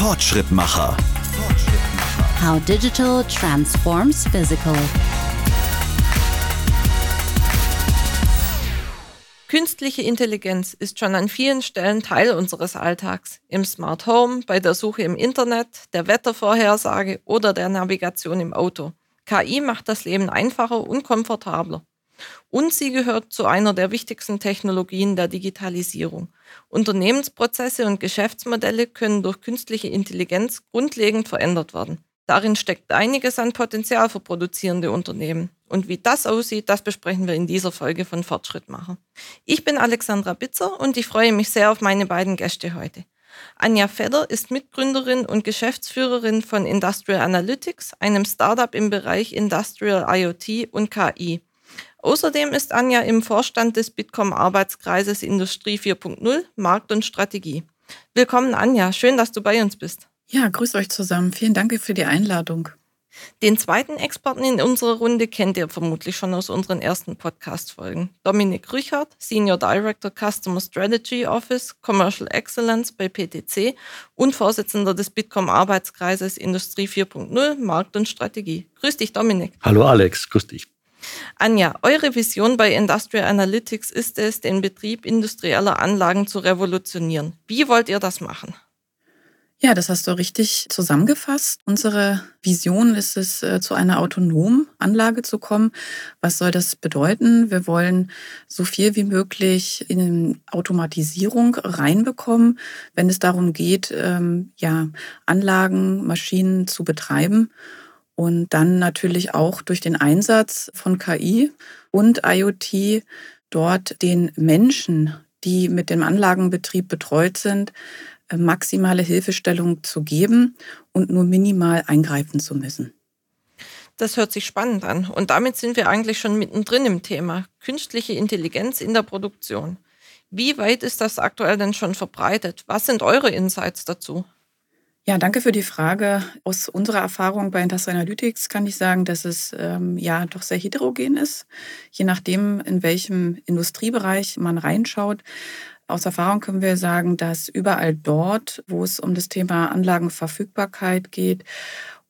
Fortschrittmacher. How digital transforms physical. Künstliche Intelligenz ist schon an vielen Stellen Teil unseres Alltags. Im Smart Home, bei der Suche im Internet, der Wettervorhersage oder der Navigation im Auto. KI macht das Leben einfacher und komfortabler. Und sie gehört zu einer der wichtigsten Technologien der Digitalisierung. Unternehmensprozesse und Geschäftsmodelle können durch künstliche Intelligenz grundlegend verändert werden. Darin steckt einiges an Potenzial für produzierende Unternehmen. Und wie das aussieht, das besprechen wir in dieser Folge von Fortschrittmacher. Ich bin Alexandra Bitzer und ich freue mich sehr auf meine beiden Gäste heute. Anja Fedder ist Mitgründerin und Geschäftsführerin von Industrial Analytics, einem Startup im Bereich Industrial IoT und KI. Außerdem ist Anja im Vorstand des Bitkom Arbeitskreises Industrie 4.0 Markt und Strategie. Willkommen Anja, schön, dass du bei uns bist. Ja, grüß euch zusammen. Vielen Dank für die Einladung. Den zweiten Experten in unserer Runde kennt ihr vermutlich schon aus unseren ersten Podcast-Folgen. Dominik Rüchert, Senior Director Customer Strategy Office Commercial Excellence bei PTC und Vorsitzender des Bitkom Arbeitskreises Industrie 4.0 Markt und Strategie. Grüß dich, Dominik. Hallo Alex, grüß dich. Anja, eure Vision bei Industrial Analytics ist es, den Betrieb industrieller Anlagen zu revolutionieren. Wie wollt ihr das machen? Ja, das hast du richtig zusammengefasst. Unsere Vision ist es, äh, zu einer autonomen Anlage zu kommen. Was soll das bedeuten? Wir wollen so viel wie möglich in Automatisierung reinbekommen, wenn es darum geht, ähm, ja, Anlagen, Maschinen zu betreiben und dann natürlich auch durch den Einsatz von KI und IoT dort den Menschen, die mit dem Anlagenbetrieb betreut sind, äh, maximale Hilfestellung zu geben und nur minimal eingreifen zu müssen. Das hört sich spannend an. Und damit sind wir eigentlich schon mittendrin im Thema künstliche Intelligenz in der Produktion. Wie weit ist das aktuell denn schon verbreitet? Was sind eure Insights dazu? Ja, danke für die Frage. Aus unserer Erfahrung bei Industrial Analytics kann ich sagen, dass es ähm, ja doch sehr heterogen ist, je nachdem, in welchem Industriebereich man reinschaut. Aus Erfahrung können wir sagen, dass überall dort, wo es um das Thema Anlagenverfügbarkeit geht,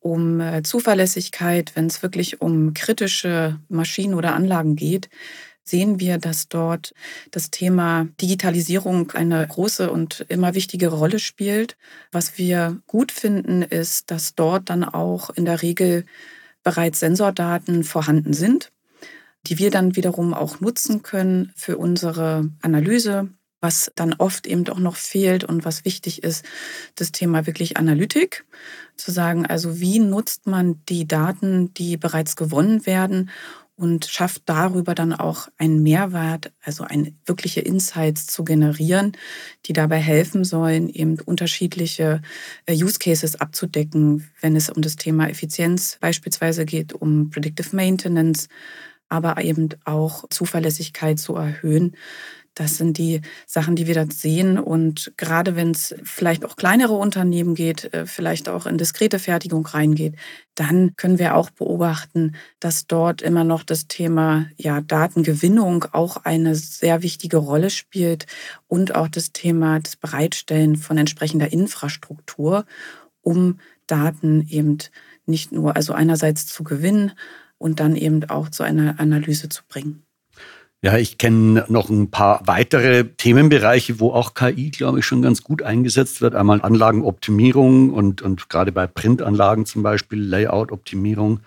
um äh, Zuverlässigkeit, wenn es wirklich um kritische Maschinen oder Anlagen geht, sehen wir, dass dort das Thema Digitalisierung eine große und immer wichtigere Rolle spielt. Was wir gut finden, ist, dass dort dann auch in der Regel bereits Sensordaten vorhanden sind, die wir dann wiederum auch nutzen können für unsere Analyse. Was dann oft eben auch noch fehlt und was wichtig ist, das Thema wirklich Analytik. Zu sagen, also wie nutzt man die Daten, die bereits gewonnen werden und schafft darüber dann auch einen Mehrwert, also ein wirkliche Insights zu generieren, die dabei helfen sollen, eben unterschiedliche äh, Use Cases abzudecken, wenn es um das Thema Effizienz beispielsweise geht, um Predictive Maintenance, aber eben auch Zuverlässigkeit zu erhöhen. Das sind die Sachen, die wir da sehen. Und gerade wenn es vielleicht auch kleinere Unternehmen geht, äh, vielleicht auch in diskrete Fertigung reingeht, dann können wir auch beobachten, dass dort immer noch das Thema ja, Datengewinnung auch eine sehr wichtige Rolle spielt und auch das Thema des Bereitstellen von entsprechender Infrastruktur, um Daten eben nicht nur, also einerseits zu gewinnen und dann eben auch zu einer Analyse zu bringen. Ja, ich kenne noch ein paar weitere Themenbereiche, wo auch KI, glaube ich, schon ganz gut eingesetzt wird. Einmal Anlagenoptimierung und, und gerade bei Printanlagen zum Beispiel Layout-Optimierung.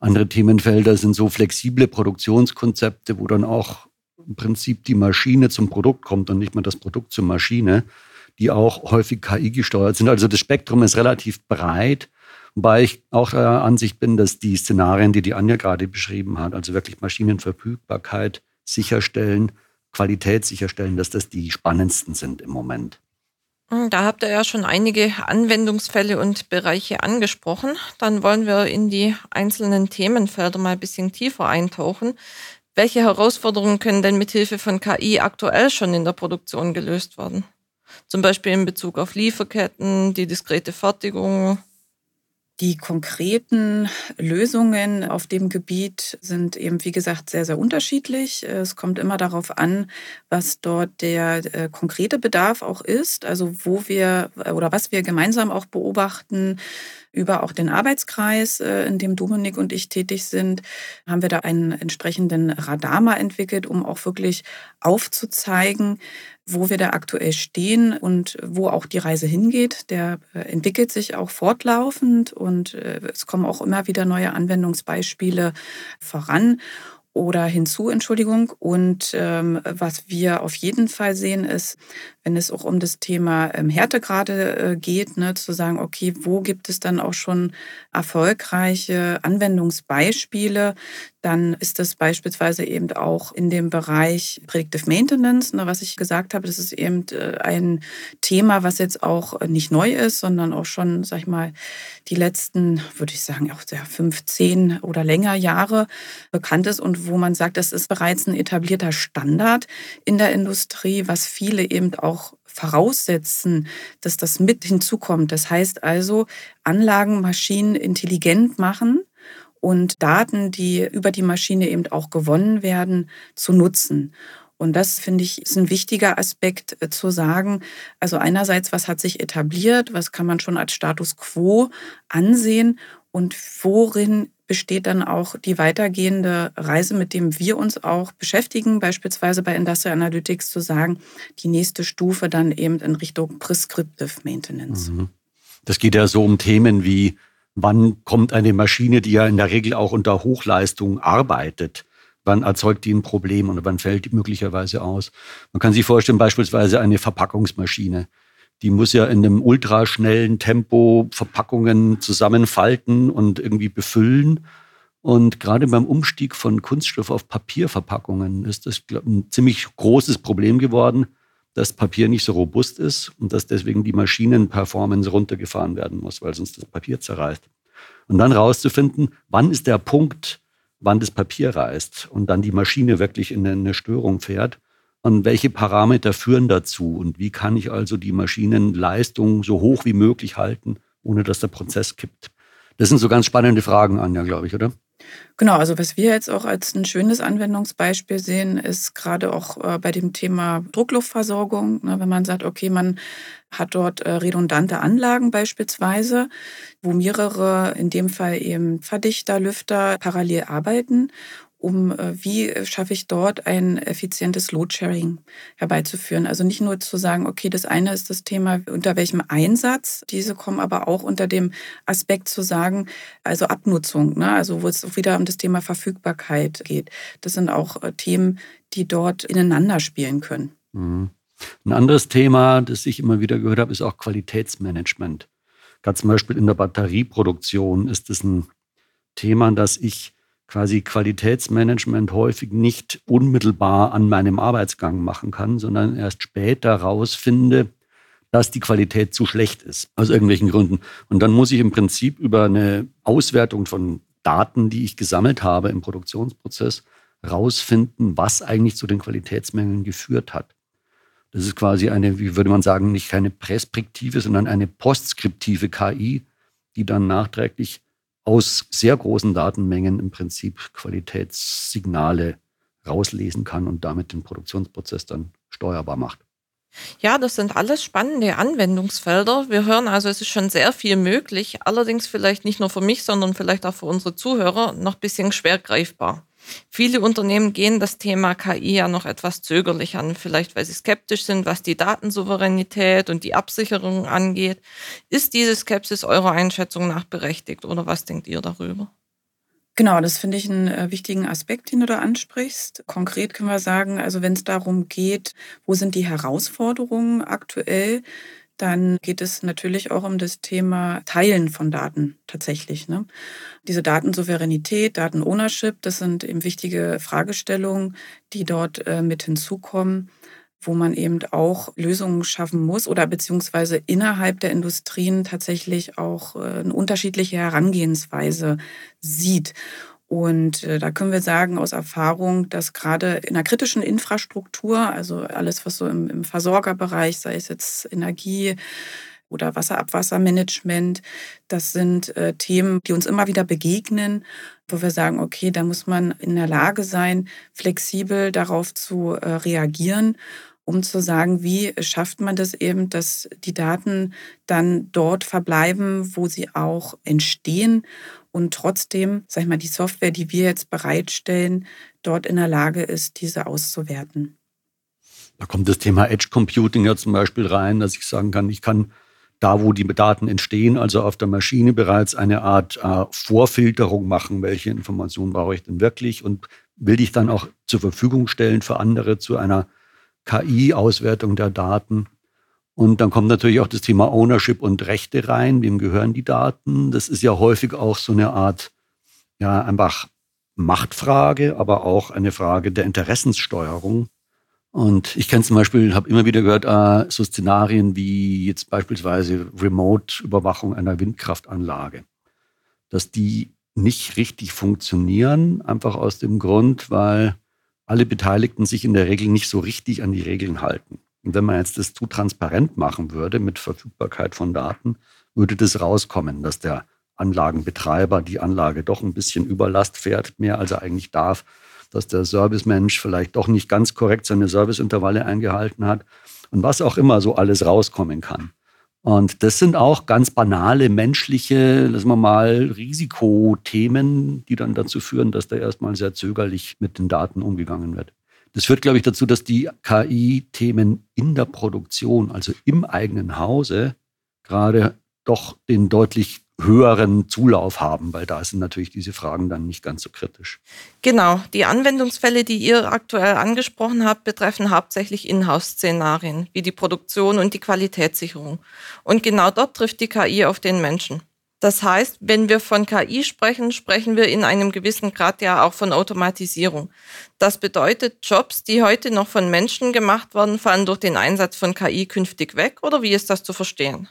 Andere Themenfelder sind so flexible Produktionskonzepte, wo dann auch im Prinzip die Maschine zum Produkt kommt und nicht mehr das Produkt zur Maschine, die auch häufig KI gesteuert sind. Also das Spektrum ist relativ breit. Wobei ich auch der Ansicht bin, dass die Szenarien, die die Anja gerade beschrieben hat, also wirklich Maschinenverfügbarkeit, sicherstellen, Qualität sicherstellen, dass das die spannendsten sind im Moment. Hm, da habt ihr ja schon einige Anwendungsfälle und Bereiche angesprochen. Dann wollen wir in die einzelnen Themenfelder mal ein bisschen tiefer eintauchen. Welche Herausforderungen können denn mit Hilfe von KI aktuell schon in der Produktion gelöst werden? Zum Beispiel in Bezug auf Lieferketten, die diskrete Fertigung Die konkreten Lösungen auf dem Gebiet sind eben, wie gesagt, sehr, sehr unterschiedlich. Es kommt immer darauf an, was dort der äh, konkrete Bedarf auch ist, also wo wir oder was wir gemeinsam auch beobachten, über auch den Arbeitskreis, äh, in dem Dominik und ich tätig sind, haben wir da einen entsprechenden Radar mal entwickelt, um auch wirklich aufzuzeigen, wo wir da aktuell stehen und wo auch die Reise hingeht. Der äh, entwickelt sich auch fortlaufend und äh, es kommen auch immer wieder neue Anwendungsbeispiele voran oder hinzu, Entschuldigung. Und ähm, was wir auf jeden Fall sehen, ist, wenn es auch um das Thema ähm, Härtegrade äh, geht, ne, zu sagen, okay, wo gibt es dann auch schon erfolgreiche Anwendungsbeispiele, dann ist das beispielsweise eben auch in dem Bereich Predictive Maintenance, ne, was ich gesagt habe, das ist eben äh, ein Thema, was jetzt auch nicht neu ist, sondern auch schon, sag ich mal, die letzten, würde ich sagen, auch der 15 oder länger Jahre bekannt ist und wo man sagt, das ist bereits ein etablierter Standard in der Industrie, was viele eben auch voraussetzen, dass das mit hinzukommt. Das heißt also, Anlagen, Maschinen intelligent machen und Daten, die über die Maschine eben auch gewonnen werden, zu nutzen. Und das finde ich ist ein wichtiger Aspekt äh, zu sagen. Also einerseits, was hat sich etabliert, was kann man schon als Status quo ansehen und worin besteht dann auch die weitergehende Reise, mit dem wir uns auch beschäftigen, beispielsweise bei Industrial Analytics zu sagen, die nächste Stufe dann eben in Richtung Prescriptive Maintenance. Mhm. Das geht ja so um Themen wie wann kommt eine Maschine, die ja in der Regel auch unter Hochleistung arbeitet, wann erzeugt die ein Problem und wann fällt die möglicherweise aus. Man kann sich vorstellen, beispielsweise eine Verpackungsmaschine. Die muss ja in einem ultraschnellen Tempo Verpackungen zusammenfalten und irgendwie befüllen. Und gerade beim Umstieg von Kunststoff auf Papierverpackungen ist das glaub, ein ziemlich großes Problem geworden, dass Papier nicht so robust ist und dass deswegen die Maschinenperformance runtergefahren werden muss, weil sonst das Papier zerreißt. Und dann rauszufinden, wann ist der Punkt, wann das Papier reißt und dann die Maschine wirklich in eine Störung fährt. Und welche Parameter führen dazu? Und wie kann ich also die Maschinenleistung so hoch wie möglich halten, ohne dass der Prozess kippt? Das sind so ganz spannende Fragen, Anja, glaube ich, oder? Genau, also was wir jetzt auch als ein schönes Anwendungsbeispiel sehen, ist gerade auch äh, bei dem Thema Druckluftversorgung, ne, wenn man sagt, okay, man hat dort äh, redundante Anlagen beispielsweise, wo mehrere, in dem Fall eben Verdichter, Lüfter parallel arbeiten um äh, wie schaffe ich dort ein effizientes Loadsharing herbeizuführen. Also nicht nur zu sagen, okay, das eine ist das Thema, unter welchem Einsatz diese kommen, aber auch unter dem Aspekt zu sagen, also Abnutzung, ne? also wo es wieder um das Thema Verfügbarkeit geht. Das sind auch äh, Themen, die dort ineinander spielen können. Mhm. Ein anderes Thema, das ich immer wieder gehört habe, ist auch Qualitätsmanagement. Gerade zum Beispiel in der Batterieproduktion ist es ein Thema, das ich quasi Qualitätsmanagement häufig nicht unmittelbar an meinem Arbeitsgang machen kann, sondern erst später rausfinde, dass die Qualität zu schlecht ist, aus irgendwelchen Gründen. Und dann muss ich im Prinzip über eine Auswertung von Daten, die ich gesammelt habe im Produktionsprozess, rausfinden, was eigentlich zu den Qualitätsmängeln geführt hat. Das ist quasi eine, wie würde man sagen, nicht keine präskriptive, sondern eine postskriptive KI, die dann nachträglich aus sehr großen Datenmengen im Prinzip Qualitätssignale rauslesen kann und damit den Produktionsprozess dann steuerbar macht. Ja, das sind alles spannende Anwendungsfelder. Wir hören also, es ist schon sehr viel möglich, allerdings vielleicht nicht nur für mich, sondern vielleicht auch für unsere Zuhörer noch ein bisschen schwer greifbar. Viele Unternehmen gehen das Thema KI ja noch etwas zögerlich an, vielleicht weil sie skeptisch sind, was die Datensouveränität und die Absicherung angeht. Ist diese Skepsis eurer Einschätzung nach berechtigt oder was denkt ihr darüber? Genau, das finde ich einen äh, wichtigen Aspekt, den du da ansprichst. Konkret können wir sagen, also wenn es darum geht, wo sind die Herausforderungen aktuell, dann geht es natürlich auch um das Thema Teilen von Daten tatsächlich. Ne? Diese Datensouveränität, Datenownership, das sind eben wichtige Fragestellungen, die dort äh, mit hinzukommen, wo man eben auch Lösungen schaffen muss oder beziehungsweise innerhalb der Industrien tatsächlich auch äh, eine unterschiedliche Herangehensweise sieht. Und äh, da können wir sagen aus Erfahrung, dass gerade in der kritischen Infrastruktur, also alles, was so im, im Versorgerbereich, sei es jetzt Energie oder Wasserabwassermanagement. Das sind äh, Themen, die uns immer wieder begegnen, wo wir sagen, okay, da muss man in der Lage sein, flexibel darauf zu äh, reagieren um zu sagen, wie schafft man das eben, dass die Daten dann dort verbleiben, wo sie auch entstehen und trotzdem, sag ich mal, die Software, die wir jetzt bereitstellen, dort in der Lage ist, diese auszuwerten. Da kommt das Thema Edge Computing ja zum Beispiel rein, dass ich sagen kann, ich kann da, wo die Daten entstehen, also auf der Maschine bereits eine Art äh, Vorfilterung machen, welche Informationen brauche ich denn wirklich und will ich dann auch zur Verfügung stellen für andere zu einer KI-Auswertung der Daten. Und dann kommt natürlich auch das Thema Ownership und Rechte rein. Wem gehören die Daten? Das ist ja häufig auch so eine Art, ja, einfach Machtfrage, aber auch eine Frage der Interessenssteuerung. Und ich kenne zum Beispiel, habe immer wieder gehört, äh, so Szenarien wie jetzt beispielsweise Remote-Überwachung einer Windkraftanlage, dass die nicht richtig funktionieren, einfach aus dem Grund, weil alle Beteiligten sich in der Regel nicht so richtig an die Regeln halten. Und wenn man jetzt das zu transparent machen würde mit Verfügbarkeit von Daten, würde das rauskommen, dass der Anlagenbetreiber die Anlage doch ein bisschen Überlast fährt, mehr als er eigentlich darf, dass der Servicemensch vielleicht doch nicht ganz korrekt seine Serviceintervalle eingehalten hat und was auch immer so alles rauskommen kann. Und das sind auch ganz banale menschliche, lassen wir mal, Risikothemen, die dann dazu führen, dass da erstmal sehr zögerlich mit den Daten umgegangen wird. Das führt, glaube ich, dazu, dass die KI-Themen in der Produktion, also im eigenen Hause, gerade doch den deutlich höheren Zulauf haben, weil da sind natürlich diese Fragen dann nicht ganz so kritisch. Genau, die Anwendungsfälle, die ihr aktuell angesprochen habt, betreffen hauptsächlich Inhouse-Szenarien, wie die Produktion und die Qualitätssicherung. Und genau dort trifft die KI auf den Menschen. Das heißt, wenn wir von KI sprechen, sprechen wir in einem gewissen Grad ja auch von Automatisierung. Das bedeutet, Jobs, die heute noch von Menschen gemacht werden, fallen durch den Einsatz von KI künftig weg oder wie ist das zu verstehen?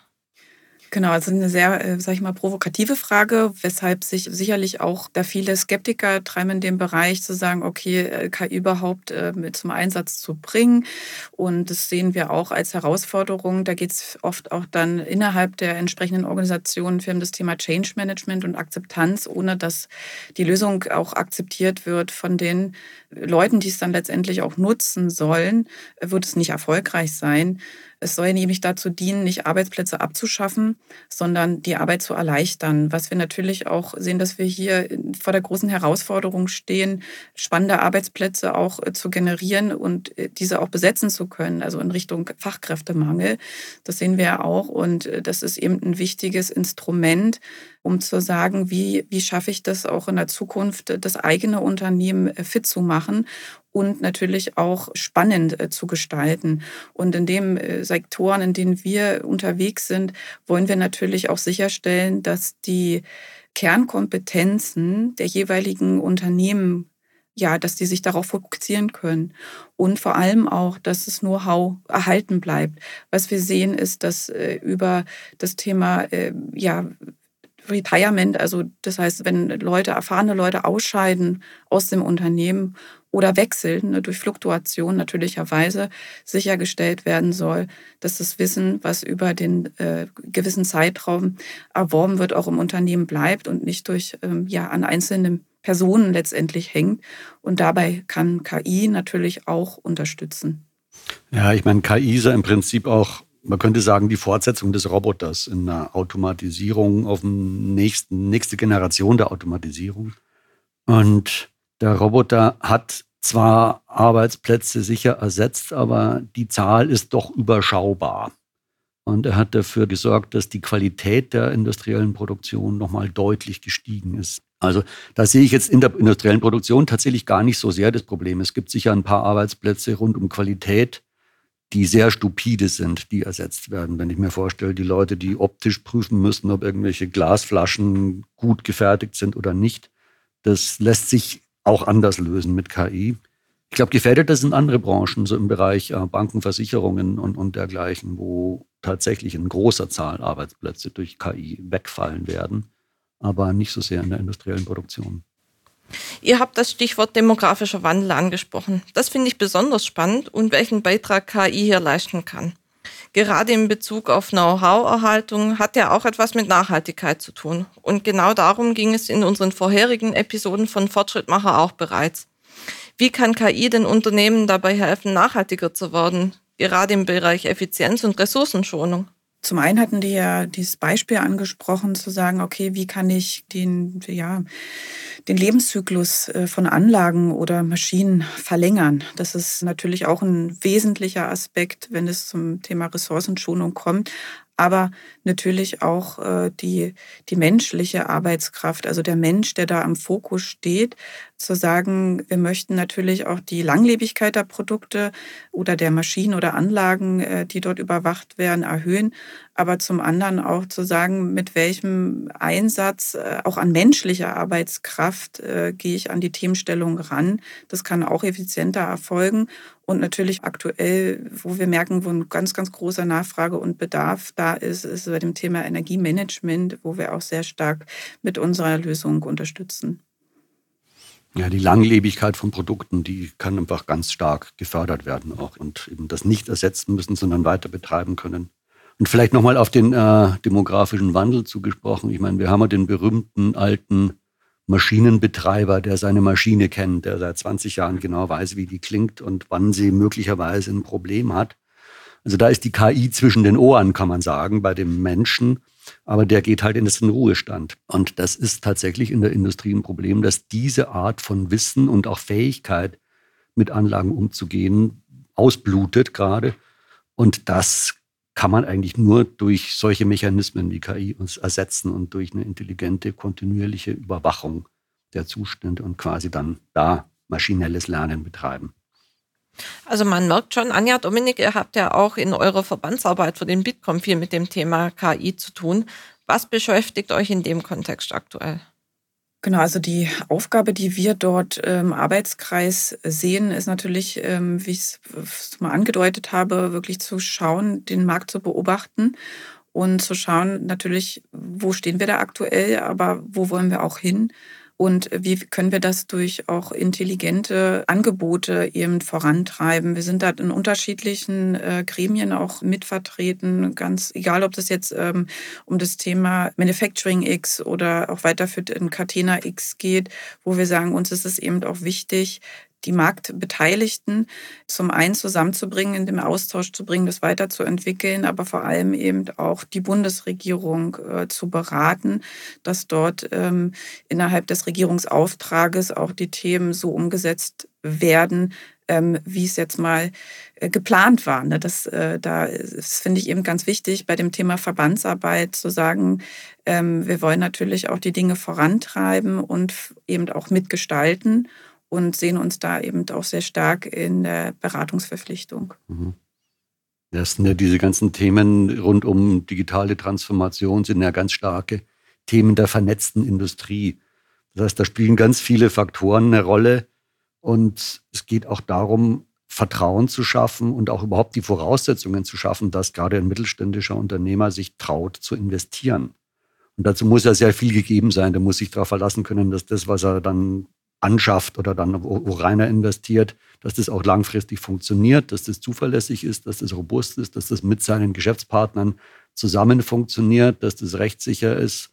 Genau, also eine sehr, äh, sag ich mal, provokative Frage, weshalb sich sicherlich auch da viele Skeptiker treiben in dem Bereich zu sagen, okay, äh, KI überhaupt äh, zum Einsatz zu bringen. Und das sehen wir auch als Herausforderung. Da geht es oft auch dann innerhalb der entsprechenden Organisationen für das Thema Change Management und Akzeptanz, ohne dass die Lösung auch akzeptiert wird von den Leuten, die es dann letztendlich auch nutzen sollen, wird es nicht erfolgreich sein. Es soll nämlich dazu dienen, nicht Arbeitsplätze abzuschaffen, sondern die Arbeit zu erleichtern. Was wir natürlich auch sehen, dass wir hier vor der großen Herausforderung stehen, spannende Arbeitsplätze auch äh, zu generieren und äh, diese auch besetzen zu können, also in Richtung Fachkräftemangel. Das sehen wir ja auch und äh, das ist eben ein wichtiges Instrument, um zu sagen, wie, wie schaffe ich das auch in der Zukunft, das eigene Unternehmen fit zu machen und natürlich auch spannend äh, zu gestalten. Und in den äh, Sektoren, in denen wir unterwegs sind, wollen wir natürlich auch sicherstellen, dass die Kernkompetenzen der jeweiligen Unternehmen ja, dass die sich darauf fokussieren können und vor allem auch, dass das Know-how erhalten bleibt. Was wir sehen, ist, dass äh, über das Thema äh, ja, Retirement, also das heißt, wenn Leute, erfahrene Leute ausscheiden aus dem Unternehmen oder wechseln, ne, durch Fluktuation natürlicherweise sichergestellt werden soll, dass das Wissen, was über den äh, gewissen Zeitraum erworben wird, auch im Unternehmen bleibt und nicht durch ähm, ja an einzelnen Personen letztendlich hängt. Und dabei kann KI natürlich auch unterstützen. Ja, ich meine, KI ist ja im Prinzip auch, man könnte sagen, die Fortsetzung des Roboters in der Automatisierung auf den nächsten, nächste Generation der Automatisierung. Und der Roboter hat zwar Arbeitsplätze sicher ersetzt, aber die Zahl ist doch überschaubar. Und er hat dafür gesorgt, dass die Qualität der industriellen Produktion nochmal deutlich gestiegen ist. Also da sehe ich jetzt in der industriellen Produktion tatsächlich gar nicht so sehr das Problem. Es gibt sicher ein paar Arbeitsplätze rund um Qualität, die sehr stupide sind, die ersetzt werden. Wenn ich mir vorstelle, die Leute, die optisch prüfen müssen, ob irgendwelche Glasflaschen gut gefertigt sind oder nicht, das lässt sich auch anders lösen mit KI. Ich glaube, gefährdeter sind andere Branchen, so im Bereich äh, Banken, Versicherungen und, und dergleichen, wo tatsächlich in großer Zahl Arbeitsplätze durch KI wegfallen werden, aber nicht so sehr in der industriellen Produktion. Ihr habt das Stichwort demografischer Wandel angesprochen. Das finde ich besonders spannend und welchen Beitrag KI hier leisten kann. Gerade in Bezug auf Know-how-Erhaltung hat ja auch etwas mit Nachhaltigkeit zu tun. Und genau darum ging es in unseren vorherigen Episoden von Fortschrittmacher auch bereits. Wie kann KI den Unternehmen dabei helfen, nachhaltiger zu werden, gerade im Bereich Effizienz und Ressourcenschonung? Zum einen hatten die ja dieses Beispiel angesprochen, zu sagen, okay, wie kann ich den, ja, den Lebenszyklus äh, von Anlagen oder Maschinen verlängern? Das ist natürlich auch ein wesentlicher Aspekt, wenn es zum Thema Ressourcenschonung kommt aber natürlich auch äh, die, die menschliche Arbeitskraft, also der Mensch, der da am Fokus steht, zu sagen, wir möchten natürlich auch die Langlebigkeit der Produkte oder der Maschinen oder Anlagen, äh, die dort überwacht werden, erhöhen, aber zum anderen auch zu sagen, mit welchem Einsatz äh, auch an menschlicher Arbeitskraft äh, gehe ich an die Themenstellung ran. Das kann auch effizienter erfolgen und natürlich aktuell, wo wir merken, wo ein ganz, ganz großer Nachfrage und Bedarf da ist, ist bei dem Thema Energiemanagement, wo wir auch sehr stark mit unserer Lösung unterstützen. Ja, die Langlebigkeit von Produkten, die kann einfach ganz stark gefördert werden auch und eben das nicht ersetzen müssen, sondern weiter betreiben können. Und vielleicht nochmal auf den äh, demografischen Wandel zugesprochen. Ich meine, wir haben ja den berühmten alten Maschinenbetreiber, der seine Maschine kennt, der seit 20 Jahren genau weiß, wie die klingt und wann sie möglicherweise ein Problem hat. Also da ist die KI zwischen den Ohren, kann man sagen, bei dem Menschen. Aber der geht halt in den Ruhestand. Und das ist tatsächlich in der Industrie ein Problem, dass diese Art von Wissen und auch Fähigkeit, mit Anlagen umzugehen, ausblutet gerade. Und das kann man eigentlich nur durch solche Mechanismen wie KI uns ersetzen und durch eine intelligente, kontinuierliche Überwachung der Zustände und quasi dann da maschinelles Lernen betreiben. Also man merkt schon, Anja, Dominik, ihr habt ja auch in eurer Verbandsarbeit für den Bitkom viel mit dem Thema KI zu tun. Was beschäftigt euch in dem Kontext aktuell? Genau, also die Aufgabe, die wir dort im Arbeitskreis sehen, ist natürlich, ähm, wie ich es mal angedeutet habe, wirklich zu schauen, den Markt zu beobachten und zu schauen, natürlich, wo stehen wir da aktuell, aber wo wollen wir auch hin und wie können wir das durch auch intelligente Angebote eben vorantreiben. Wir sind da in unterschiedlichen äh, Gremien auch mitvertreten, ganz egal, ob das jetzt ähm, um das Thema Manufacturing X oder auch weiterführend in Catena X geht, wo wir sagen, uns ist es eben auch wichtig, die Marktbeteiligten zum einen zusammenzubringen, in den Austausch zu bringen, das weiterzuentwickeln, aber vor allem eben auch die Bundesregierung äh, zu beraten, dass dort ähm, innerhalb des Regierungsauftrages auch die Themen so umgesetzt werden, ähm, wie es jetzt mal äh, geplant war. Ne? Das, äh, da finde ich eben ganz wichtig, bei dem Thema Verbandsarbeit zu sagen, ähm, wir wollen natürlich auch die Dinge vorantreiben und eben auch mitgestalten und sehen uns da eben auch sehr stark in der Beratungsverpflichtung. Mhm. Das sind ja diese ganzen Themen rund um digitale Transformation, sind ja ganz starke Themen der vernetzten Industrie. Das heißt, da spielen ganz viele Faktoren eine Rolle und es geht auch darum, Vertrauen zu schaffen und auch überhaupt die Voraussetzungen zu schaffen, dass gerade ein mittelständischer Unternehmer sich traut zu investieren. Und dazu muss ja sehr viel gegeben sein. Der muss sich darauf verlassen können, dass das, was er dann anschafft oder dann wo, wo reiner investiert, dass das auch langfristig funktioniert, dass das zuverlässig ist, dass das robust ist, dass das mit seinen Geschäftspartnern zusammen funktioniert, dass das rechtssicher ist.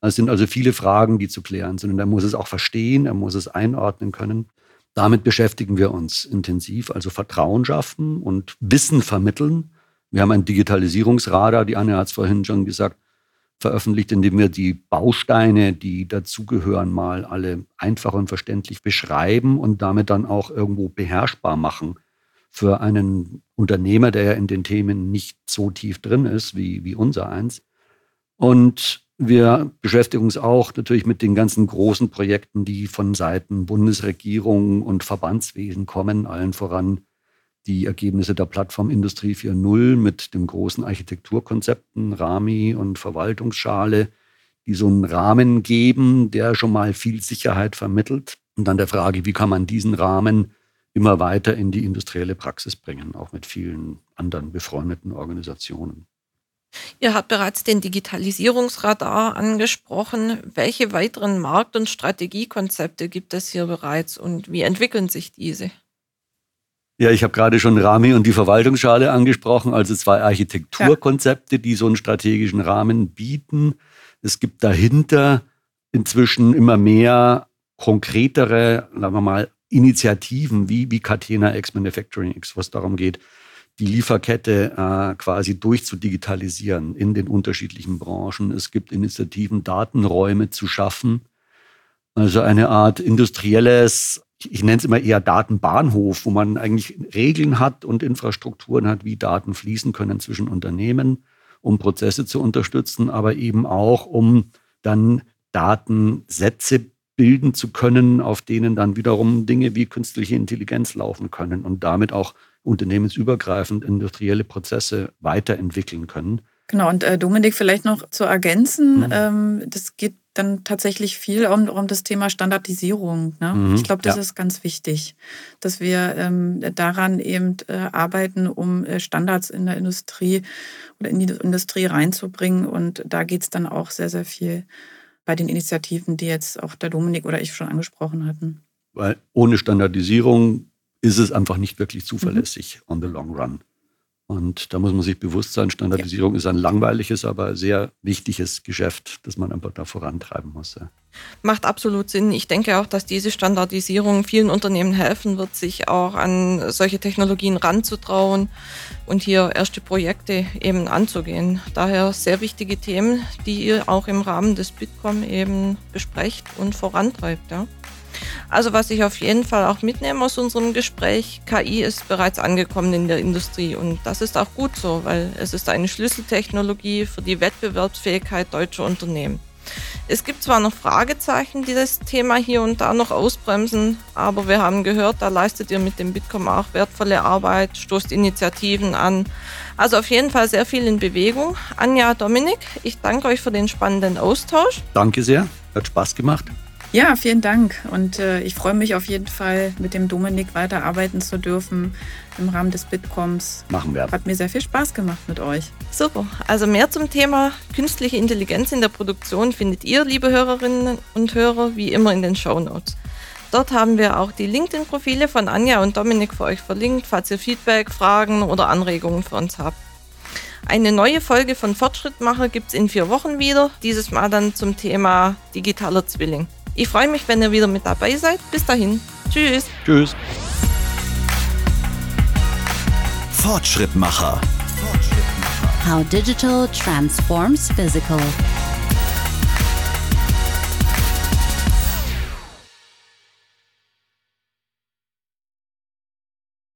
Es sind also viele Fragen, die zu klären sind. Und er muss es auch verstehen, er muss es einordnen können. Damit beschäftigen wir uns intensiv, also Vertrauen schaffen und Wissen vermitteln. Wir haben ein Digitalisierungsradar, die Anne hat es vorhin schon gesagt, veröffentlicht, indem wir die Bausteine, die dazugehören, mal alle einfach und verständlich beschreiben und damit dann auch irgendwo beherrschbar machen für einen Unternehmer, der ja in den Themen nicht so tief drin ist wie, wie unser eins. Und wir beschäftigen uns auch natürlich mit den ganzen großen Projekten, die von Seiten Bundesregierung und Verbandswesen kommen, allen voran die Ergebnisse der Plattform Industrie 4.0 mit den großen Architekturkonzepten Rami und Verwaltungsschale, die so einen Rahmen geben, der schon mal viel Sicherheit vermittelt. Und dann der Frage, wie kann man diesen Rahmen immer weiter in die industrielle Praxis bringen, auch mit vielen anderen befreundeten Organisationen. Ihr habt bereits den Digitalisierungsradar angesprochen. Welche weiteren Markt- und Strategiekonzepte gibt es hier bereits und wie entwickeln sich diese? Ja, ich habe gerade schon Rami und die Verwaltungsschale angesprochen, also zwei Architekturkonzepte, die so einen strategischen Rahmen bieten. Es gibt dahinter inzwischen immer mehr konkretere, sagen wir mal, Initiativen wie, wie Catena X Manufacturing X, was darum geht, die Lieferkette äh, quasi durchzudigitalisieren in den unterschiedlichen Branchen. Es gibt Initiativen, Datenräume zu schaffen, also eine Art industrielles, ich nenne es immer eher Datenbahnhof, wo man eigentlich Regeln hat und Infrastrukturen hat, wie Daten fließen können zwischen Unternehmen, um Prozesse zu unterstützen, aber eben auch, um dann Datensätze bilden zu können, auf denen dann wiederum Dinge wie künstliche Intelligenz laufen können und damit auch unternehmensübergreifend industrielle Prozesse weiterentwickeln können. Genau, und äh, Dominik, vielleicht noch zu ergänzen, mhm. ähm, das geht dann tatsächlich viel um, um das Thema Standardisierung. Ne? Mhm, ich glaube, das ja. ist ganz wichtig, dass wir ähm, daran eben äh, arbeiten, um äh, Standards in der Industrie oder in die Industrie reinzubringen. Und da geht es dann auch sehr, sehr viel bei den Initiativen, die jetzt auch der Dominik oder ich schon angesprochen hatten. Weil ohne Standardisierung ist es einfach nicht wirklich zuverlässig mhm. on the long run. Und da muss man sich bewusst sein, Standardisierung ja. ist ein langweiliges, aber sehr wichtiges Geschäft, das man einfach da vorantreiben muss. Ja. Macht absolut Sinn. Ich denke auch, dass diese Standardisierung vielen Unternehmen helfen wird, sich auch an solche Technologien ranzutrauen und hier erste Projekte eben anzugehen. Daher sehr wichtige Themen, die ihr auch im Rahmen des Bitkom eben besprecht und vorantreibt. Ja. Also was ich auf jeden Fall auch mitnehme aus unserem Gespräch, KI ist bereits angekommen in der Industrie und das ist auch gut so, weil es ist eine Schlüsseltechnologie für die Wettbewerbsfähigkeit deutscher Unternehmen. Es gibt zwar noch Fragezeichen, die das Thema hier und da noch ausbremsen, aber wir haben gehört, da leistet ihr mit dem Bitkom auch wertvolle Arbeit, stoßt Initiativen an. Also auf jeden Fall sehr viel in Bewegung. Anja, Dominik, ich danke euch für den spannenden Austausch. Danke sehr, hat Spaß gemacht. Ja, vielen Dank. Und äh, ich freue mich auf jeden Fall, mit dem Dominik weiterarbeiten zu dürfen im Rahmen des Bitcoms. Machen wir. Hat mir sehr viel Spaß gemacht mit euch. Super. Also mehr zum Thema künstliche Intelligenz in der Produktion findet ihr, liebe Hörerinnen und Hörer, wie immer in den Show Notes. Dort haben wir auch die LinkedIn-Profile von Anja und Dominik für euch verlinkt, falls ihr Feedback, Fragen oder Anregungen für uns habt. Eine neue Folge von Fortschrittmacher gibt es in vier Wochen wieder, dieses Mal dann zum Thema digitaler Zwilling. Ich freue mich, wenn ihr wieder mit dabei seid. Bis dahin. Tschüss. Tschüss. Fortschrittmacher. How digital transforms physical.